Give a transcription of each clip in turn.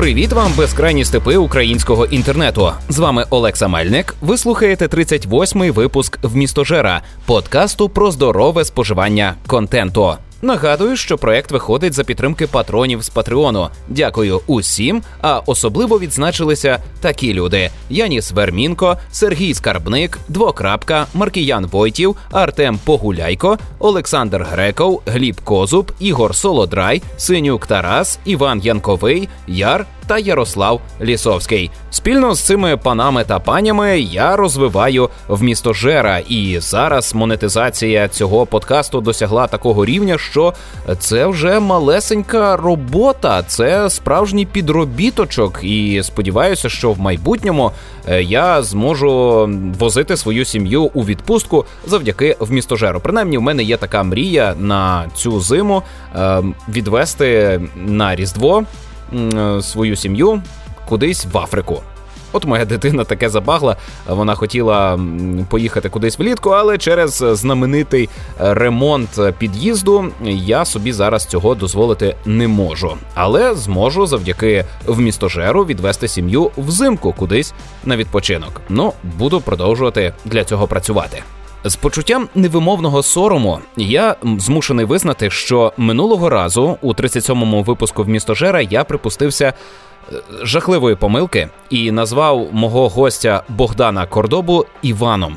Привіт вам, безкрайні степи українського інтернету. З вами Олекса Мельник. Ви слухаєте 38-й випуск в містожера подкасту про здорове споживання контенту. Нагадую, що проект виходить за підтримки патронів з Патреону. Дякую усім, а особливо відзначилися такі люди: Яніс Вермінко, Сергій Скарбник, Двокрапка, Маркіян Войтів, Артем Погуляйко, Олександр Греков, Гліб Козуб, Ігор Солодрай, Синюк Тарас, Іван Янковий, Яр та Ярослав Лісовський. Спільно з цими панами та панями я розвиваю в місто Жера, і зараз монетизація цього подкасту досягла такого рівня, що це вже малесенька робота, це справжній підробіточок. І сподіваюся, що в майбутньому е, я зможу возити свою сім'ю у відпустку завдяки вмістожеру. Принаймні, в мене є така мрія на цю зиму е, відвести на різдво свою сім'ю кудись в Африку. От моя дитина таке забагла. Вона хотіла поїхати кудись влітку, але через знаменитий ремонт під'їзду я собі зараз цього дозволити не можу. Але зможу завдяки вмістожеру відвести сім'ю взимку кудись на відпочинок. Ну буду продовжувати для цього працювати. З почуттям невимовного сорому я змушений визнати, що минулого разу у 37-му випуску в містожера я припустився е, жахливої помилки і назвав мого гостя Богдана Кордобу Іваном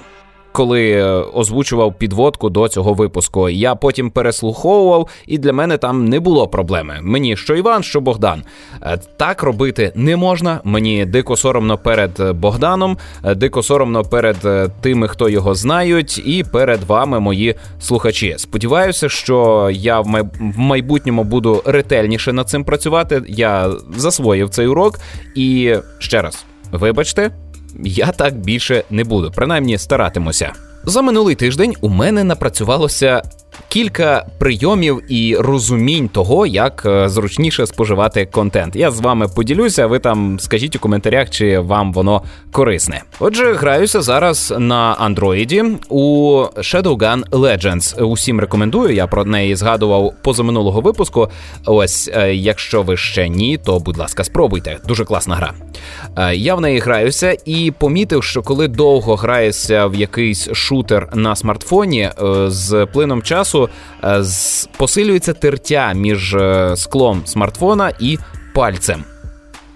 коли е, озвучував підводку до цього випуску. Я потім переслуховував, і для мене там не було проблеми. Мені що Іван, що Богдан. Е, так робити не можна. Мені дико соромно перед Богданом, е, дико соромно перед тими, хто його знають, і перед вами, мої слухачі. Сподіваюся, що я в майбутньому буду ретельніше над цим працювати. Я засвоїв цей урок і ще раз. Вибачте, я так більше не буду, принаймні старатимуся. За минулий тиждень у мене напрацювалося кілька прийомів і розумінь того, як е, зручніше споживати контент. Я з вами поділюся. Ви там скажіть у коментарях, чи вам воно корисне. Отже, граюся зараз на андроїді у Shadowgun Legends. Усім рекомендую. Я про неї згадував позаминулого випуску. Ось, е, якщо ви ще ні, то будь ласка, спробуйте. Дуже класна гра. Е, я в неї граюся і помітив, що коли довго граєшся в якийсь шутер на смартфоні з плином часу. Е, посилюється тертя між е, склом смартфона і пальцем.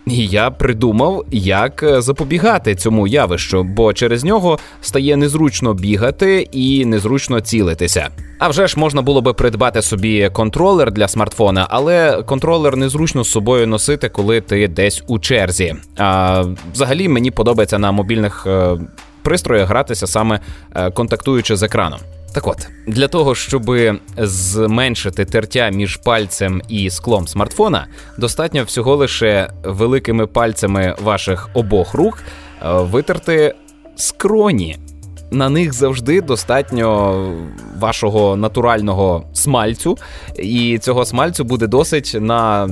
І я придумав, як е, запобігати цьому явищу, бо через нього стає незручно бігати і незручно цілитися. А вже ж можна було би придбати собі контролер для смартфона, але контролер незручно з собою носити, коли ти десь у черзі. А взагалі мені подобається на мобільних пристроях гратися саме контактуючи з екраном. Так от, для того, щоб зменшити тертя між пальцем і склом смартфона, достатньо всього лише великими пальцями ваших обох рук е, витерти скроні. На них завжди достатньо вашого натурального смальцю, і цього смальцю буде досить на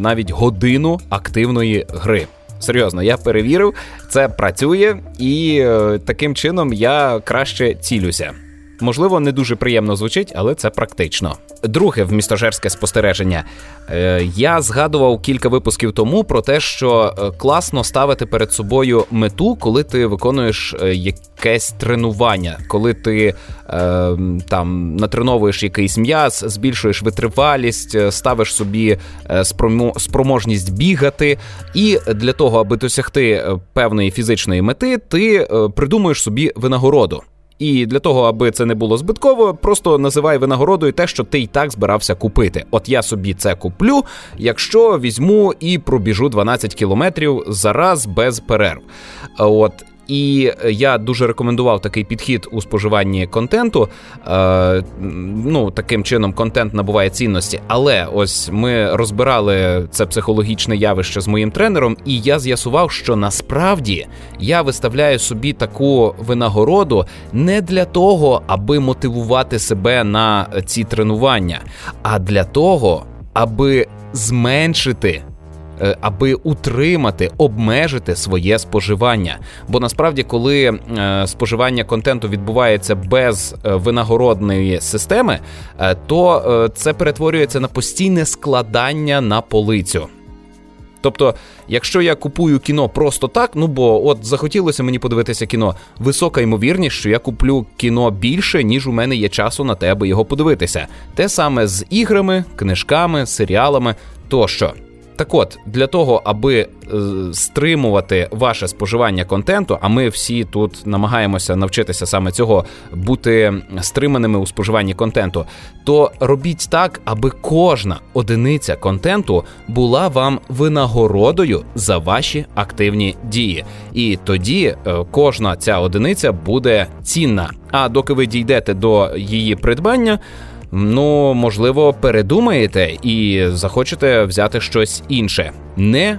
навіть годину активної гри. Серйозно, я перевірив, це працює, і е, таким чином я краще цілюся. Можливо, не дуже приємно звучить, але це практично. Друге вмістожерське спостереження. Е, я згадував кілька випусків тому про те, що е, класно ставити перед собою мету, коли ти виконуєш е, якесь тренування, коли ти там натреновуєш якийсь м'яз, збільшуєш витривалість, ставиш собі спроможність бігати. І для того, аби досягти певної фізичної мети, ти придумуєш собі винагороду. І для того, аби це не було збитково, просто називай винагородою те, що ти й так збирався купити. От я собі це куплю, якщо візьму і пробіжу 12 кілометрів зараз без перерв. От і я дуже рекомендував такий підхід у споживанні контенту. Е, Ну, таким чином, контент набуває цінності. Але ось ми розбирали це психологічне явище з моїм тренером, і я з'ясував, що насправді я виставляю собі таку винагороду не для того, аби мотивувати себе на ці тренування, а для того, аби зменшити. Е, аби утримати, обмежити своє споживання. Бо насправді, коли е, споживання контенту відбувається без е, винагородної системи, то це перетворюється на постійне складання на полицю. Тобто, якщо я купую кіно просто так, ну бо от захотілося мені подивитися кіно, висока ймовірність, що я куплю кіно більше, ніж у мене є часу на те, аби його подивитися. Те саме з іграми, книжками, серіалами тощо. Так от, для того, аби е, стримувати ваше споживання контенту, а ми всі тут намагаємося навчитися саме цього бути стриманими у споживанні контенту, то робіть так, аби кожна одиниця контенту була вам винагородою за ваші активні дії. І тоді е, кожна ця одиниця буде цінна. А доки ви дійдете до її придбання ну можливо, передумаєте і захочете взяти щось інше. Не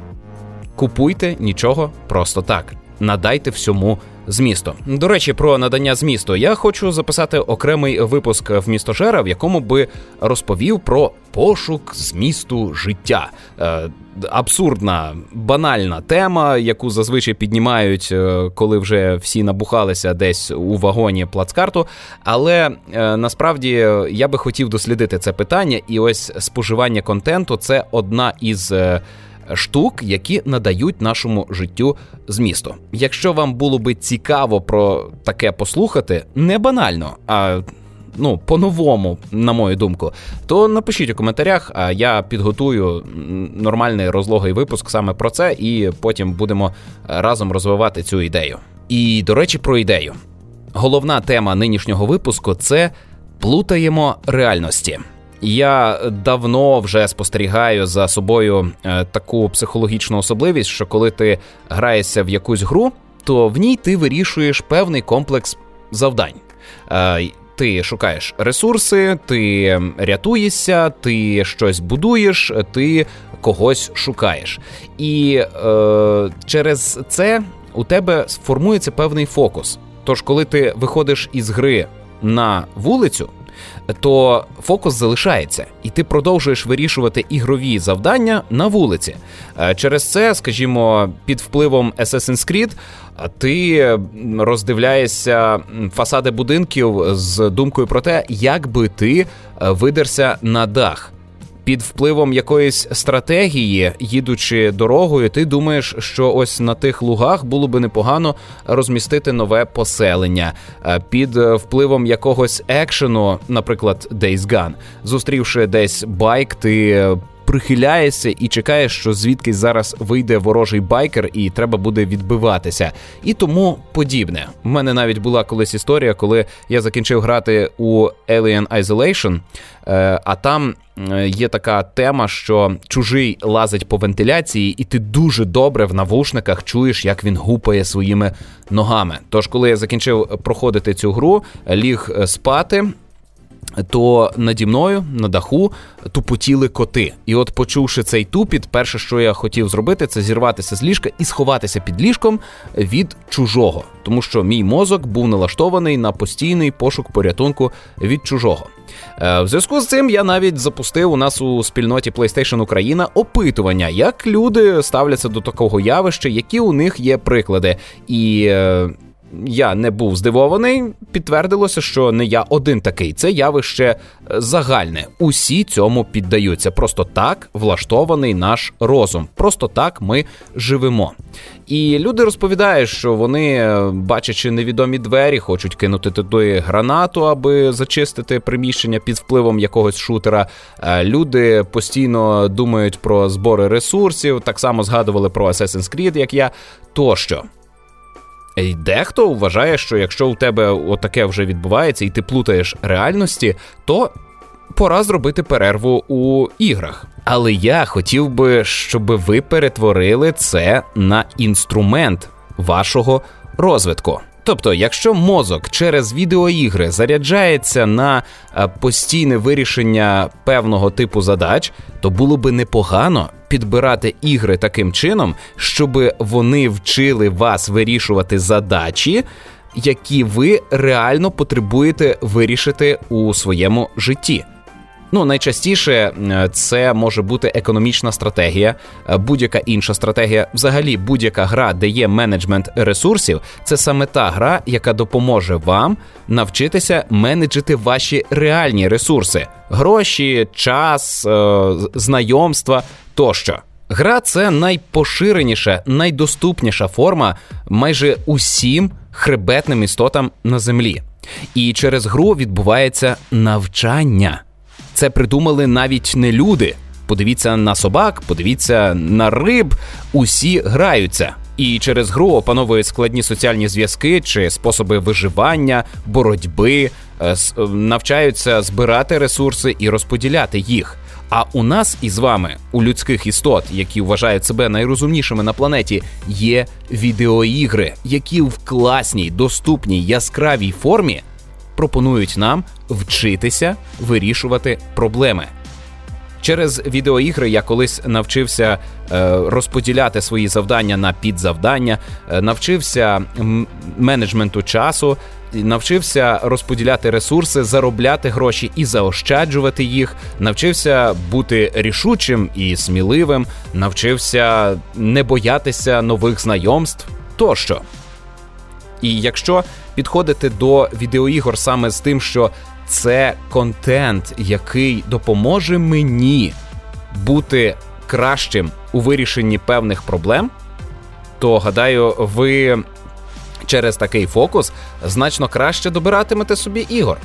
купуйте нічого просто так. Надайте всьому змісту. До речі, про надання змісту я хочу записати окремий випуск в місто Жера, в якому би розповів про пошук змісту життя. Е, абсурдна, банальна тема, яку зазвичай піднімають, е, коли вже всі набухалися десь у вагоні плацкарту. Але е, насправді я би хотів дослідити це питання, і ось споживання контенту це одна із штук, які надають нашому життю змісту. Якщо вам було би цікаво про таке послухати, не банально, а ну по-новому, на мою думку, то напишіть у коментарях, а я підготую нормальний розлогий випуск саме про це, і потім будемо разом розвивати цю ідею. І до речі, про ідею. Головна тема нинішнього випуску це плутаємо реальності. Я давно вже спостерігаю за собою е, таку психологічну особливість, що коли ти граєшся в якусь гру, то в ній ти вирішуєш певний комплекс завдань. Е, ти шукаєш ресурси, ти рятуєшся, ти щось будуєш, ти когось шукаєш. І е, через це у тебе сформується певний фокус. Тож, коли ти виходиш із гри на вулицю, то фокус залишається, і ти продовжуєш вирішувати ігрові завдання на вулиці. Е, через це, скажімо, під впливом Assassin's Creed ти роздивляєшся фасади будинків з думкою про те, як би ти е, видерся на дах під впливом якоїсь стратегії, їдучи дорогою, ти думаєш, що ось на тих лугах було би непогано розмістити нове поселення. Е, під впливом якогось екшену, наприклад, Days Gone, зустрівши десь байк, ти прихиляєшся і чекаєш, що звідки зараз вийде ворожий байкер, і треба буде відбиватися, і тому подібне. У мене навіть була колись історія, коли я закінчив грати у Alien Isolation, е, а там. Е, є така тема, що чужий лазить по вентиляції, і ти дуже добре в навушниках чуєш, як він гупає своїми ногами. Тож, коли я закінчив проходити цю гру, ліг е, спати, то наді мною на даху тупотіли коти. І от, почувши цей тупіт, перше, що я хотів зробити, це зірватися з ліжка і сховатися під ліжком від чужого, тому що мій мозок був налаштований на постійний пошук порятунку від чужого. Е, в зв'язку з цим я навіть запустив у нас у спільноті PlayStation Україна опитування, як люди ставляться до такого явища, які у них є приклади. І е, я не був здивований, підтвердилося, що не я один такий. Це явище е, загальне. Усі цьому піддаються. Просто так влаштований наш розум. Просто так ми живемо. І люди розповідають, що вони, е, бачачи невідомі двері, хочуть кинути туди гранату, аби зачистити приміщення під впливом якогось шутера. Е, люди постійно думають про збори ресурсів, так само згадували про Assassin's Creed, як я тощо. І Дехто вважає, що якщо у тебе отаке вже відбувається, і ти плутаєш реальності, то пора зробити перерву у іграх. Але я хотів би, щоб ви перетворили це на інструмент вашого розвитку. Тобто, якщо мозок через відеоігри заряджається на е, постійне вирішення певного типу задач, то було би непогано підбирати ігри таким чином, щоб вони вчили вас вирішувати задачі, які ви реально потребуєте вирішити у своєму житті. Ну, найчастіше е, це може бути економічна стратегія, е, будь-яка інша стратегія. Взагалі, будь-яка гра, де є менеджмент ресурсів, це саме та гра, яка допоможе вам навчитися менеджити ваші реальні ресурси: гроші, час, е, знайомства тощо. Гра це найпоширеніша, найдоступніша форма майже усім хребетним істотам на землі. І через гру відбувається навчання. Це придумали навіть не люди. Подивіться на собак, подивіться на риб, усі граються. І через гру опановують складні соціальні зв'язки чи способи виживання, боротьби, е, навчаються збирати ресурси і розподіляти їх. А у нас із вами, у людських істот, які вважають себе найрозумнішими на планеті, є відеоігри, які в класній, доступній, яскравій формі пропонують нам вчитися вирішувати проблеми. Через відеоігри я колись навчився е, розподіляти свої завдання на підзавдання, е, навчився менеджменту часу, навчився розподіляти ресурси, заробляти гроші і заощаджувати їх. Навчився бути рішучим і сміливим, навчився не боятися нових знайомств тощо. І якщо підходити до відеоігор саме з тим, що це контент, який допоможе мені бути кращим у вирішенні певних проблем, то гадаю, ви через такий фокус значно краще добиратимете собі ігор.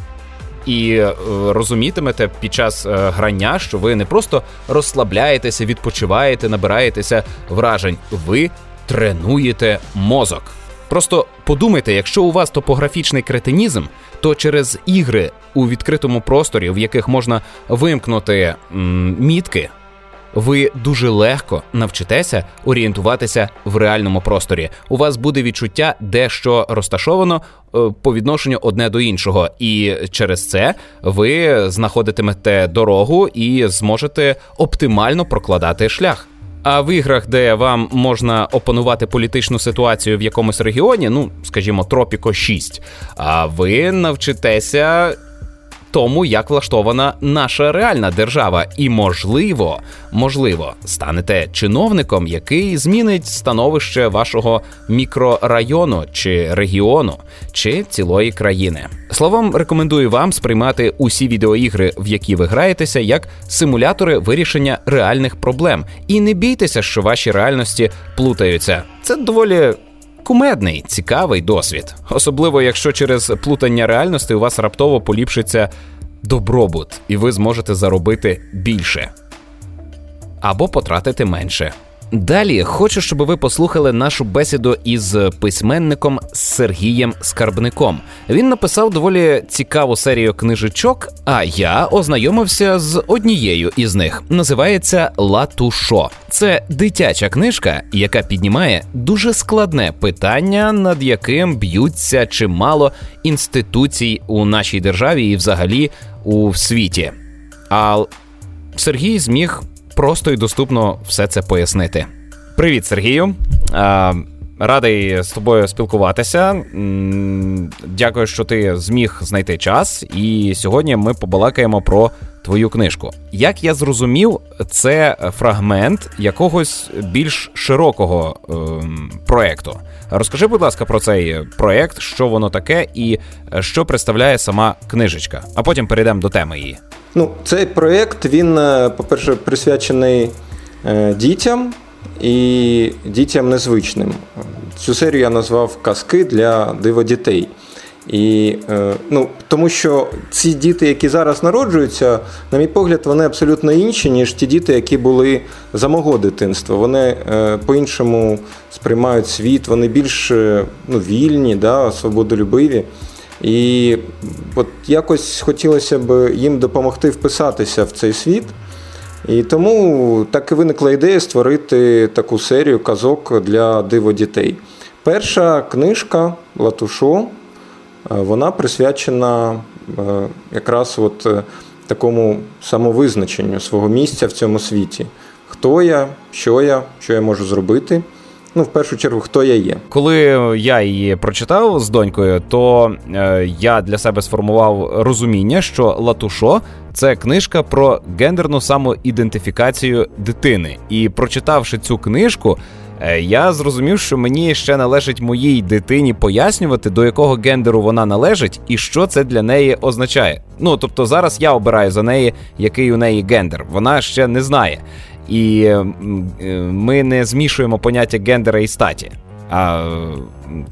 І е, розумітимете під час е, грання, що ви не просто розслабляєтеся, відпочиваєте, набираєтеся вражень, ви тренуєте мозок. Просто подумайте, якщо у вас топографічний кретинізм, то через ігри у відкритому просторі, в яких можна вимкнути м, мітки, ви дуже легко навчитеся орієнтуватися в реальному просторі. У вас буде відчуття, де що розташовано е, по відношенню одне до іншого, і через це ви знаходитимете дорогу і зможете оптимально прокладати шлях. А в іграх, де вам можна опанувати політичну ситуацію в якомусь регіоні, ну скажімо, Тропіко 6, а ви навчитеся тому, як влаштована наша реальна держава, і можливо, можливо, станете чиновником, який змінить становище вашого мікрорайону чи регіону чи цілої країни. Словом, рекомендую вам сприймати усі відеоігри, в які ви граєтеся, як симулятори вирішення реальних проблем, і не бійтеся, що ваші реальності плутаються. Це доволі кумедний, цікавий досвід, особливо якщо через плутання реальності у вас раптово поліпшиться добробут, і ви зможете заробити більше або потратити менше. Далі хочу, щоб ви послухали нашу бесіду із письменником Сергієм Скарбником. Він написав доволі цікаву серію книжечок. А я ознайомився з однією із них. Називається Латушо. Це дитяча книжка, яка піднімає дуже складне питання, над яким б'ються чимало інституцій у нашій державі і, взагалі, у світі. А Сергій зміг просто і доступно все це пояснити. Привіт, Сергію. Радий з тобою спілкуватися. Дякую, що ти зміг знайти час. І сьогодні ми побалакаємо про твою книжку. Як я зрозумів, це фрагмент якогось більш широкого е, проекту. Розкажи, будь ласка, про цей проект, що воно таке, і що представляє сама книжечка. А потім перейдемо до теми її. Ну, цей проєкт, він, е, по-перше, присвячений е, дітям і дітям незвичним. Цю серію я назвав Казки для диводітей. І, е, ну, Тому що ці діти, які зараз народжуються, на мій погляд, вони абсолютно інші, ніж ті діти, які були за мого дитинства. Вони по-іншому сприймають світ, вони більш ну, вільні, да, свободолюбиві. І от якось хотілося б їм допомогти вписатися в цей світ. І тому так і виникла ідея створити таку серію казок для диво дітей. Перша книжка Латушо, е, вона присвячена е, якраз от е, такому самовизначенню свого місця в цьому світі. Хто я, що я, що я можу зробити. Ну, в першу чергу, хто я є. Коли я її прочитав з донькою, то е, я для себе сформував розуміння, що Латушо це книжка про гендерну самоідентифікацію дитини. І прочитавши цю книжку, е, я зрозумів, що мені ще належить моїй дитині пояснювати, до якого гендеру вона належить і що це для неї означає. Ну тобто зараз я обираю за неї, який у неї гендер. Вона ще не знає. І ми не змішуємо поняття гендера і статі. А,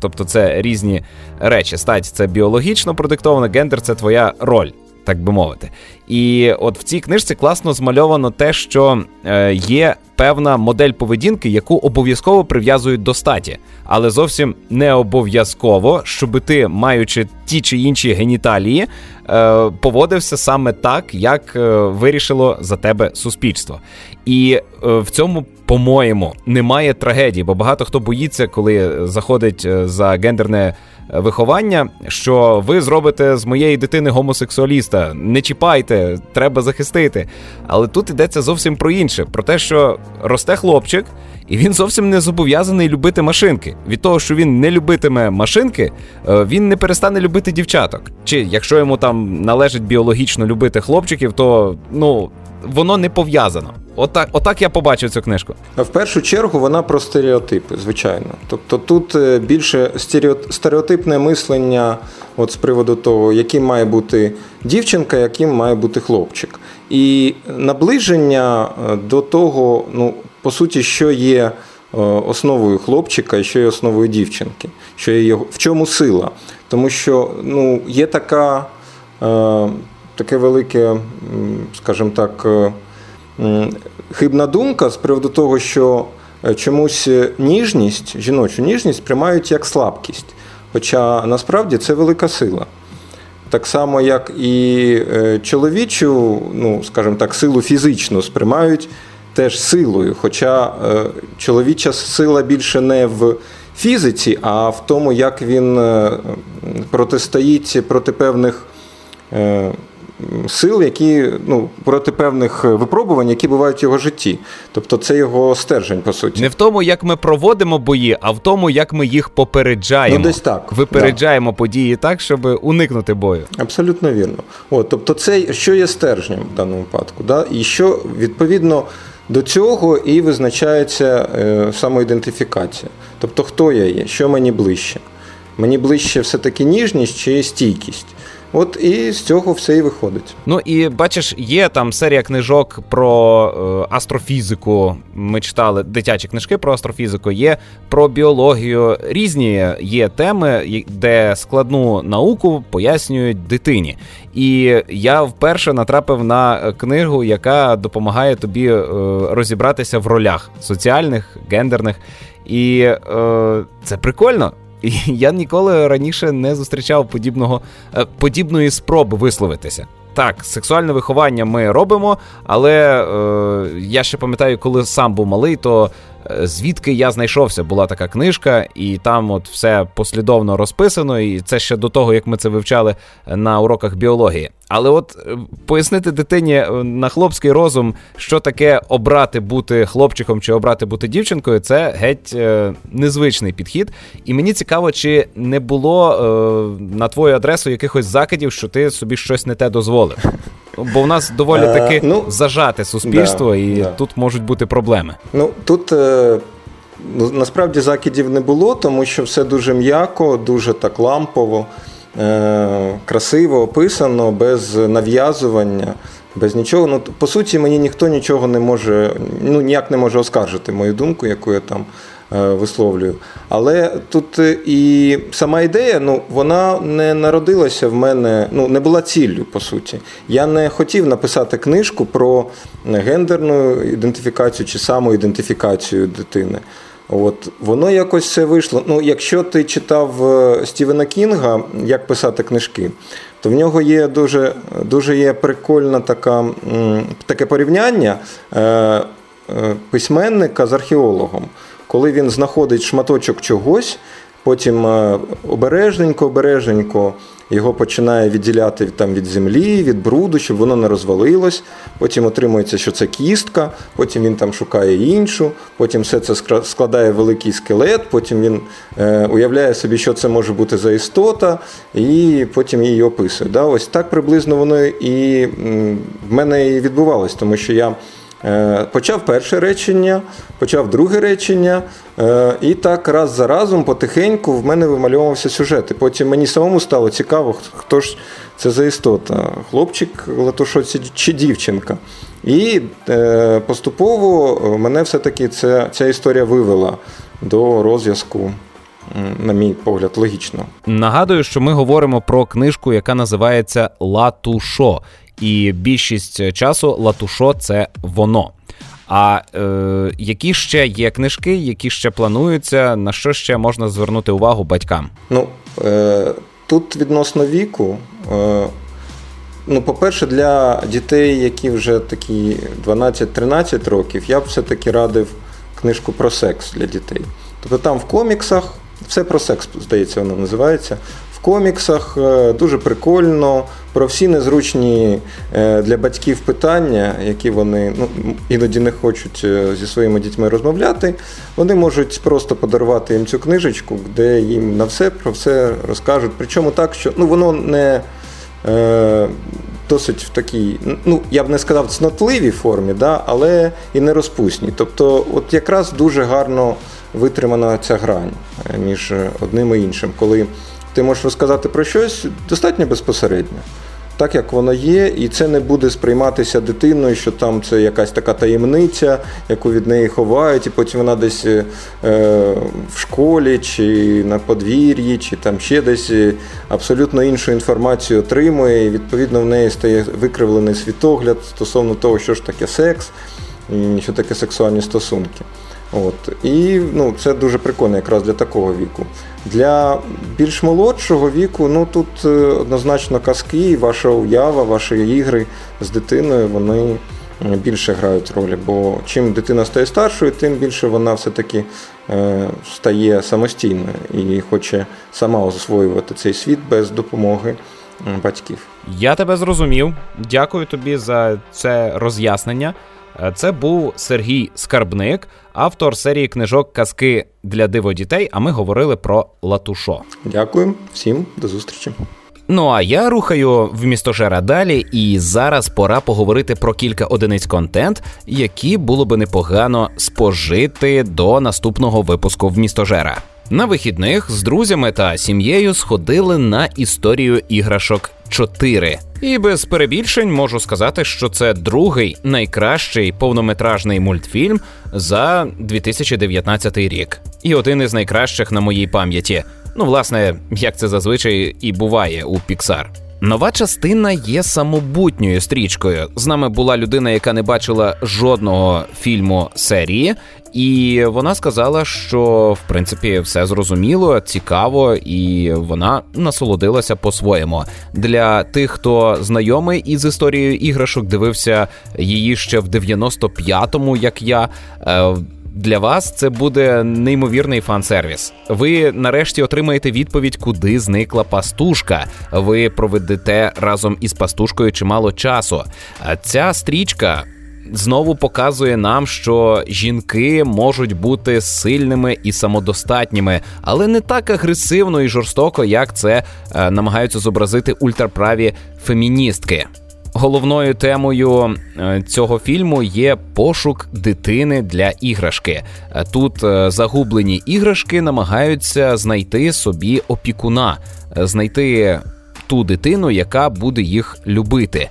Тобто це різні речі. Стать це біологічно продиктовано, гендер це твоя роль так би мовити. І от в цій книжці класно змальовано те, що е, є певна модель поведінки, яку обов'язково прив'язують до статі, але зовсім не обов'язково, щоб ти, маючи ті чи інші геніталії, е, поводився саме так, як е, вирішило за тебе суспільство. І в цьому. По-моєму, немає трагедії, бо багато хто боїться, коли заходить за гендерне виховання, що ви зробите з моєї дитини гомосексуаліста. Не чіпайте, треба захистити. Але тут йдеться зовсім про інше: про те, що росте хлопчик, і він зовсім не зобов'язаний любити машинки. Від того, що він не любитиме машинки, е, він не перестане любити дівчаток. Чи якщо йому там належить біологічно любити хлопчиків, то ну воно не пов'язано. Отак, отак я побачив цю книжку. В першу чергу вона про стереотипи, звичайно. Тобто тут е, більше стереотипне мислення от з приводу того, яким має бути дівчинка, яким має бути хлопчик. І наближення е, до того, ну, по суті, що є е, основою хлопчика і що є основою дівчинки, що є його в чому сила. Тому що ну, є така, таке велике, скажімо так, хибна думка з приводу того, що е, чомусь ніжність, жіночу ніжність сприймають як слабкість. Хоча насправді це велика сила. Так само, як і е, чоловічу, ну, скажімо так, силу фізичну сприймають теж силою. Хоча е, чоловіча сила більше не в фізиці, а в тому, як він протистоїть проти певних сил, які ну проти певних випробувань, які бувають в його житті. Тобто це його стержень, по суті. Не в тому, як ми проводимо бої, а в тому, як ми їх попереджаємо. Ну, десь так. Випереджаємо да. події так, щоб уникнути бою. Абсолютно вірно. От, Тобто, це що є стержнем в даному випадку, да? і що відповідно. До цього і визначається е, самоідентифікація. Тобто, хто я є, що мені ближче. Мені ближче все-таки ніжність чи стійкість. От і з цього все і виходить. Ну і бачиш, є там серія книжок про е, астрофізику. Ми читали дитячі книжки про астрофізику, є про біологію. Різні є теми, де складну науку пояснюють дитині. І я вперше натрапив на книгу, яка допомагає тобі е, розібратися в ролях соціальних, гендерних. І е, це прикольно. Я ніколи раніше не зустрічав подібного е, подібної спроби висловитися. Так, сексуальне виховання ми робимо, але е, я ще пам'ятаю, коли сам був малий, то звідки я знайшовся, була така книжка, і там от все послідовно розписано, і це ще до того, як ми це вивчали на уроках біології. Але от е, пояснити дитині е, на хлопський розум, що таке обрати бути хлопчиком чи обрати бути дівчинкою, це геть е, незвичний підхід. І мені цікаво, чи не було е, на твою адресу якихось закидів, що ти собі щось не те дозволив. Бо в нас доволі е, таки ну, зажате суспільство, да, і да. тут можуть бути проблеми. Ну тут е, ну, насправді закидів не було, тому що все дуже м'яко, дуже так лампово, е, красиво описано, без нав'язування. Без нічого. Ну, По суті, мені ніхто нічого не може, ну ніяк не може оскаржити мою думку, яку я там висловлюю. Але тут е, і сама ідея, ну вона не народилася в мене, ну не була ціллю, по суті. Я не хотів написати книжку про гендерну ідентифікацію чи самоідентифікацію дитини. От Воно якось все вийшло. Ну, Якщо ти читав е, Стівена Кінга, як писати книжки, то в нього є дуже дуже є прикольне така, таке порівняння письменника з археологом коли він знаходить шматочок чогось, потім е, обережненько, обережненько його починає відділяти там від землі, від бруду, щоб воно не розвалилось. Потім отримується, що це кістка, потім він там шукає іншу, потім все це складає великий скелет, потім він е, уявляє собі, що це може бути за істота, і потім її описує. Да? Ось так приблизно воно і в мене і відбувалось, тому що я. Е, почав перше речення, почав друге речення, е, і так раз за разом потихеньку в мене вимальовувався сюжет. І Потім мені самому стало цікаво, хто ж це за істота, хлопчик Латушо чи дівчинка. І е, поступово мене все-таки ця, ця історія вивела до розв'язку. На мій погляд, логічно. Нагадую, що ми говоримо про книжку, яка називається Латушо. І більшість часу Латушо це воно. А е, які ще є книжки, які ще плануються, на що ще можна звернути увагу батькам? Ну е, тут відносно віку. Е, Ну, по-перше, для дітей, які вже такі 12-13 років, я б все-таки радив книжку про секс для дітей. Тобто там в коміксах все про секс, здається, воно називається коміксах. Е, дуже прикольно про всі незручні е, для батьків питання, які вони ну, іноді не хочуть е, зі своїми дітьми розмовляти. Вони можуть просто подарувати їм цю книжечку, де їм на все про все розкажуть. Причому так, що ну, воно не. Досить в такій, ну я б не сказав, цнотливій формі, да, але і не розпусній. Тобто, от якраз дуже гарно витримана ця грань між одним і іншим, коли ти можеш розказати про щось достатньо безпосередньо, так як воно є, і це не буде сприйматися дитиною, що там це якась така таємниця, яку від неї ховають, і потім вона десь е, в школі, чи на подвір'ї, чи там ще десь е, абсолютно іншу інформацію отримує, і відповідно в неї стає викривлений світогляд стосовно того, що ж таке секс, що таке сексуальні стосунки. От. І ну, це дуже прикольно якраз для такого віку. Для більш молодшого віку, ну тут е, однозначно казки, ваша уява, ваші ігри з дитиною, вони більше грають ролі. Бо чим дитина стає старшою, тим більше вона все-таки е, стає самостійною і хоче сама освоювати цей світ без допомоги батьків. Я тебе зрозумів. Дякую тобі за це роз'яснення. Е, це був Сергій Скарбник, автор серії книжок Казки для диво дітей. А ми говорили про Латушо. Дякую всім, до зустрічі. Ну а я рухаю в містожера далі, і зараз пора поговорити про кілька одиниць контент, які було би непогано спожити до наступного випуску в містожера. На вихідних з друзями та сім'єю сходили на історію іграшок 4. І без перебільшень можу сказати, що це другий найкращий повнометражний мультфільм за 2019 рік, і один із найкращих на моїй пам'яті. Ну, власне, як це зазвичай і буває у Pixar. Нова частина є самобутньою стрічкою. З нами була людина, яка не бачила жодного фільму серії, і вона сказала, що в принципі все зрозуміло, цікаво, і вона насолодилася по-своєму. Для тих, хто знайомий із історією іграшок, дивився її ще в 95-му, як я. Для вас це буде неймовірний фан-сервіс. Ви нарешті отримаєте відповідь, куди зникла пастушка. Ви проведете разом із пастушкою чимало часу. А ця стрічка. Знову показує нам, що жінки можуть бути сильними і самодостатніми, але не так агресивно і жорстоко, як це е, намагаються зобразити ультраправі феміністки. Головною темою е, цього фільму є пошук дитини для іграшки. Е, тут е, загублені іграшки намагаються знайти собі опікуна, знайти. Ту дитину, яка буде їх любити,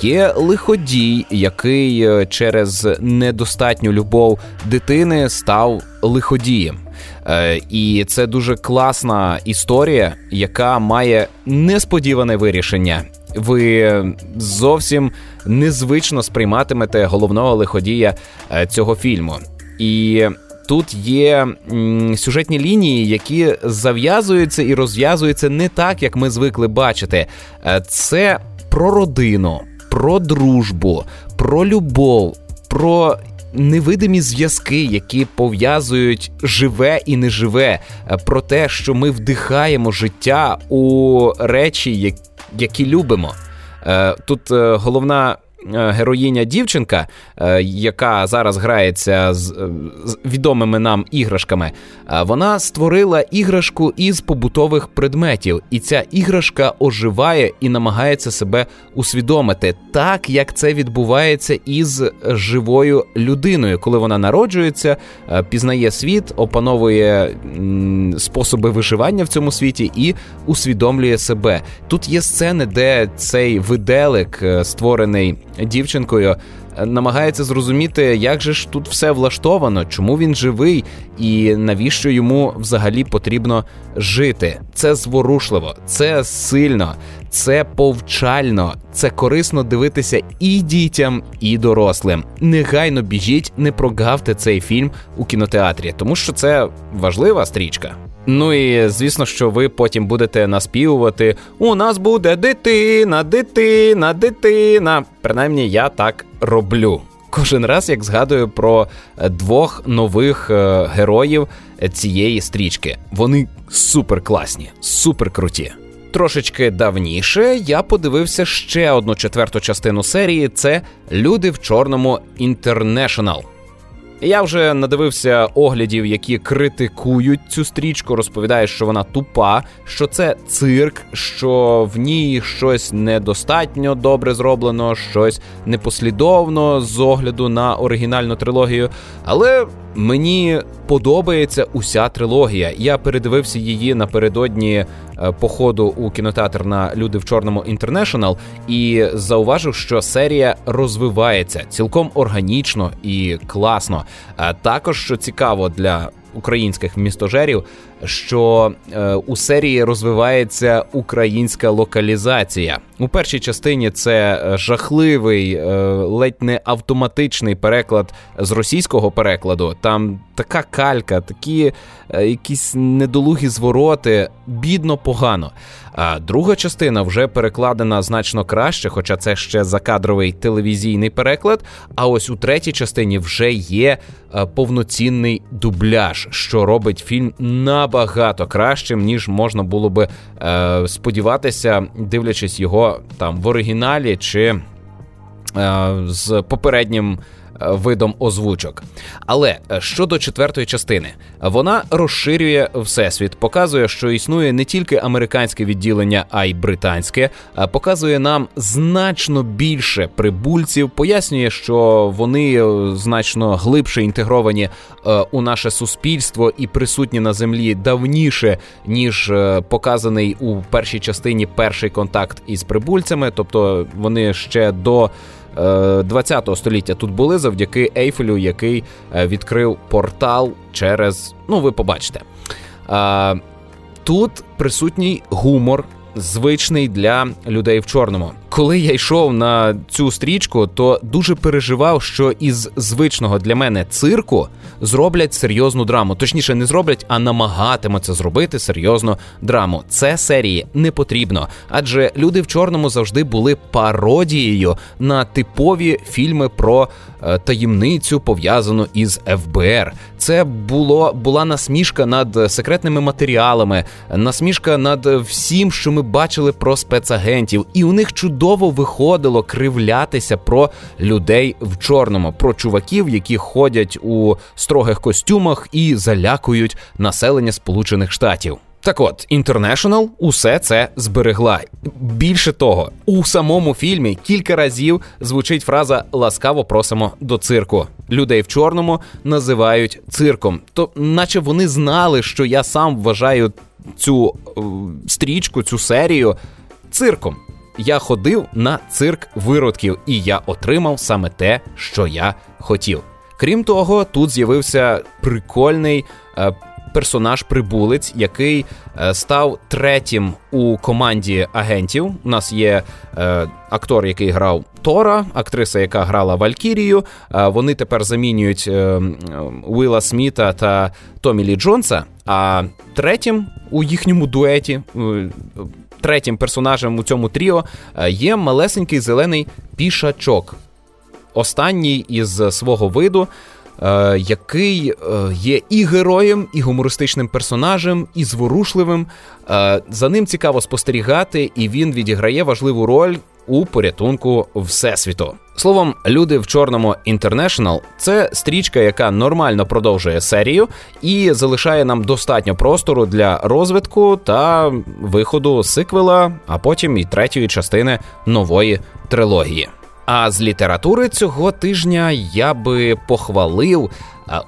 є лиходій, який через недостатню любов дитини став лиходієм. І це дуже класна історія, яка має несподіване вирішення ви зовсім незвично сприйматимете головного лиходія е, цього фільму. І тут є сюжетні лінії, які зав'язуються і розв'язуються не так, як ми звикли бачити. Е, це про родину, про дружбу, про любов, про. Невидимі зв'язки, які пов'язують живе і неживе, е, про те, що ми вдихаємо життя у речі, які які любимо. Е, тут е, головна героїня дівчинка, яка зараз грається з відомими нам іграшками, вона створила іграшку із побутових предметів, і ця іграшка оживає і намагається себе усвідомити, так як це відбувається із живою людиною, коли вона народжується, пізнає світ, опановує способи виживання в цьому світі і усвідомлює себе. Тут є сцени, де цей виделик, е, створений дівчинкою, е, намагається зрозуміти, як же ж тут все влаштовано, чому він живий і навіщо йому взагалі потрібно жити. Це зворушливо, це сильно, це повчально, це корисно дивитися і дітям, і дорослим. Негайно біжіть, не прогавте цей фільм у кінотеатрі, тому що це важлива стрічка. Ну і звісно, що ви потім будете наспівувати: у нас буде дитина, дитина, дитина. Принаймні, я так роблю. Кожен раз як згадую про двох нових е, героїв цієї стрічки. Вони супер класні, супер круті. Трошечки давніше я подивився ще одну четверту частину серії: це Люди в Чорному Інтернешнл. Я вже надивився оглядів, які критикують цю стрічку, розповідають, що вона тупа, що це цирк, що в ній щось недостатньо добре зроблено, щось непослідовно з огляду на оригінальну трилогію. Але мені подобається уся трилогія. Я передивився її напередодні походу у кінотеатр на люди в чорному інтернешнл і зауважив, що серія розвивається цілком органічно і класно. А також що цікаво для українських містожерів, що е, у серії розвивається українська локалізація. У першій частині це е, жахливий, е, ледь не автоматичний переклад з російського перекладу. Там така калька, такі е, якісь недолугі звороти, бідно погано. А друга частина вже перекладена значно краще, хоча це ще закадровий телевізійний переклад. А ось у третій частині вже є е, повноцінний дубляж, що робить фільм набагато кращим, ніж можна було би е, сподіватися, дивлячись його там в оригіналі чи е, з попереднім видом озвучок. Але е, щодо четвертої частини, вона розширює всесвіт, показує, що існує не тільки американське відділення, а й британське, показує нам значно більше прибульців, пояснює, що вони е, значно глибше інтегровані у наше суспільство і присутні на землі давніше, ніж показаний у першій частині перший контакт із прибульцями, тобто вони ще до. 20 е, століття тут були завдяки Ейфелю, який е, відкрив портал через. Ну, ви побачите. Тут присутній гумор, звичний для людей в чорному. Коли я йшов на цю стрічку, то дуже переживав, що із звичного для мене цирку зроблять серйозну драму. Точніше, не зроблять, а намагатимуться зробити серйозну драму. Це серії не потрібно, адже люди в чорному завжди були пародією на типові фільми про е, таємницю пов'язану із ФБР. Це було була насмішка над секретними матеріалами, насмішка над всім, що ми бачили про спецагентів, і у них чудово виходило кривлятися про людей в чорному, про чуваків, які ходять у строгих костюмах і залякують населення Сполучених Штатів. Так от, International усе це зберегла. Більше того, у самому фільмі кілька разів звучить фраза ласкаво просимо до цирку. Людей в чорному називають цирком. То, наче вони знали, що я сам вважаю цю е, стрічку, цю серію цирком. Я ходив на цирк виродків, і я отримав саме те, що я хотів. Крім того, тут з'явився прикольний е, персонаж прибулець, який е, став третім у команді агентів. У нас є е, актор, який грав Тора, актриса, яка грала Валькірію. Е, вони тепер замінюють е, Уіла Сміта та Томі Лі Джонса. А третім у їхньому дуеті. Третім персонажем у цьому тріо е, є малесенький зелений пішачок. Останній із свого виду який е, є і героєм, і гумористичним персонажем, і зворушливим. Е, за ним цікаво спостерігати, і він відіграє важливу роль у порятунку всесвіту. Словом, люди в чорному International – це стрічка, яка нормально продовжує серію і залишає нам достатньо простору для розвитку та виходу сиквела, а потім і третьої частини нової трилогії. А з літератури цього тижня я би похвалив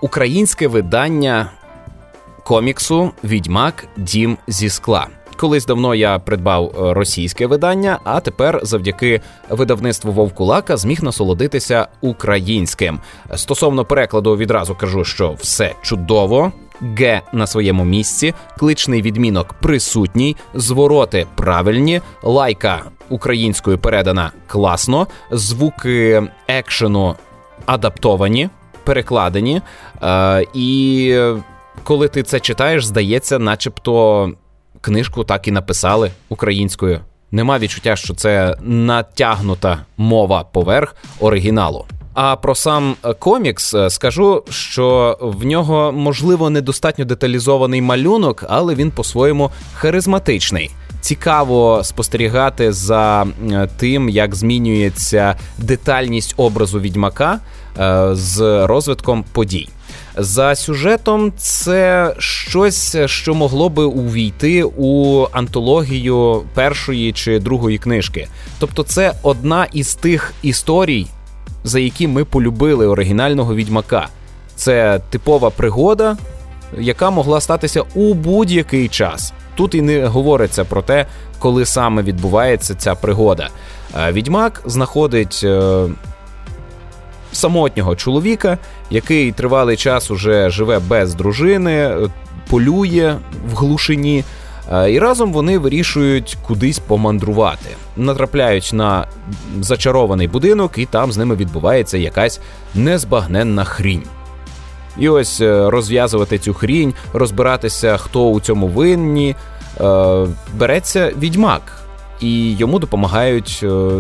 українське видання коміксу Відьмак Дім зі скла. Колись давно я придбав е, російське видання, а тепер, завдяки видавництву Вовкулака, зміг насолодитися українським. Стосовно перекладу, відразу кажу, що все чудово. Г на своєму місці, кличний відмінок присутній, звороти правильні, лайка українською передана класно, звуки екшену адаптовані, перекладені. Е, І коли ти це читаєш, здається, начебто книжку так і написали українською. Нема відчуття, що це натягнута мова поверх оригіналу. А про сам е, комікс е, скажу, що в нього можливо недостатньо деталізований малюнок, але він по-своєму харизматичний. Цікаво спостерігати за е, тим, як змінюється детальність образу відьмака з розвитком подій. За сюжетом, це щось, що могло би увійти у антологію першої чи другої книжки. Тобто, це одна із тих історій, за які ми полюбили оригінального відьмака. Це типова пригода, яка могла статися у будь-який час. Тут і не говориться про те, коли саме відбувається ця пригода. Відьмак знаходить е, самотнього чоловіка, який тривалий час уже живе без дружини, полює в глушині. І разом вони вирішують кудись помандрувати, натрапляють на зачарований будинок, і там з ними відбувається якась незбагненна хрінь. І ось е, розв'язувати цю хрінь, розбиратися, хто у цьому винні, е, береться відьмак, і йому допомагають е,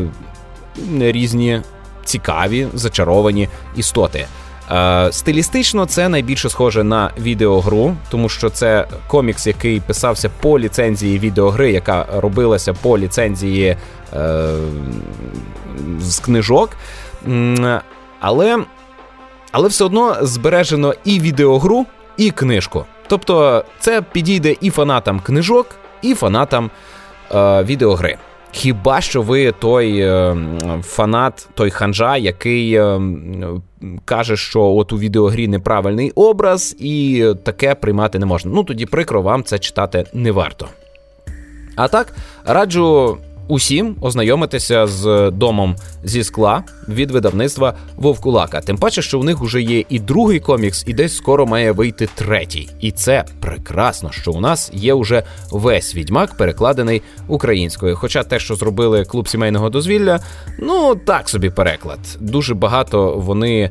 різні цікаві зачаровані істоти. Е, стилістично це найбільше схоже на відеогру, тому що це комікс, який писався по ліцензії відеогри, яка робилася по ліцензії е, з книжок. Але але все одно збережено і відеогру, і книжку. Тобто це підійде і фанатам книжок, і фанатам е, відеогри. Хіба що ви той е, фанат, той ханжа, який е, каже, що от у відеогрі неправильний образ, і таке приймати не можна. Ну тоді прикро вам це читати не варто. А так, раджу усім ознайомитися з домом зі скла від видавництва Вовкулака. Тим паче, що у них вже є і другий комікс, і десь скоро має вийти третій. І це прекрасно, що у нас є вже весь відьмак перекладений українською. Хоча те, що зробили клуб сімейного дозвілля, ну так собі переклад. Дуже багато вони.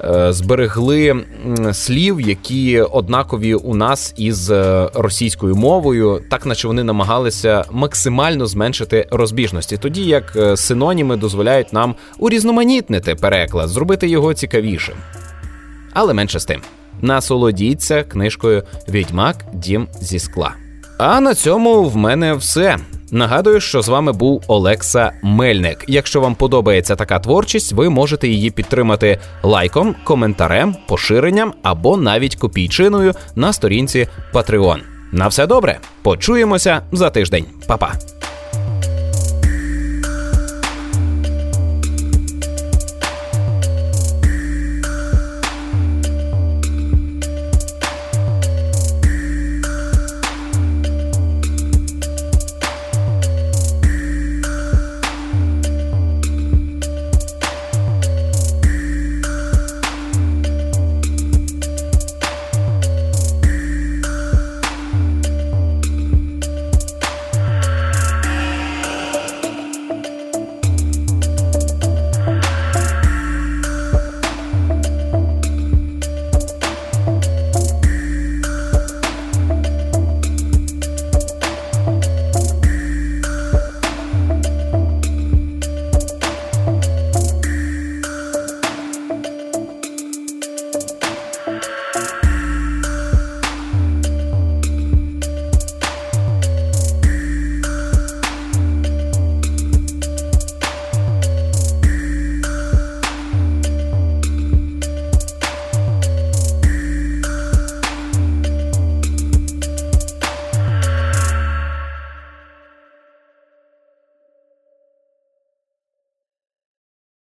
Е, зберегли слів, які однакові у нас із е, російською мовою, так наче вони намагалися максимально зменшити розбіжності, тоді як е, синоніми дозволяють нам урізноманітнити переклад, зробити його цікавішим. Але менше з тим, насолодіться книжкою Відьмак Дім зі скла. А на цьому в мене все. Нагадую, що з вами був Олекса Мельник. Якщо вам подобається така творчість, ви можете її підтримати лайком, коментарем, поширенням або навіть копійчиною на сторінці Patreon. На все добре, почуємося за тиждень, Па-па!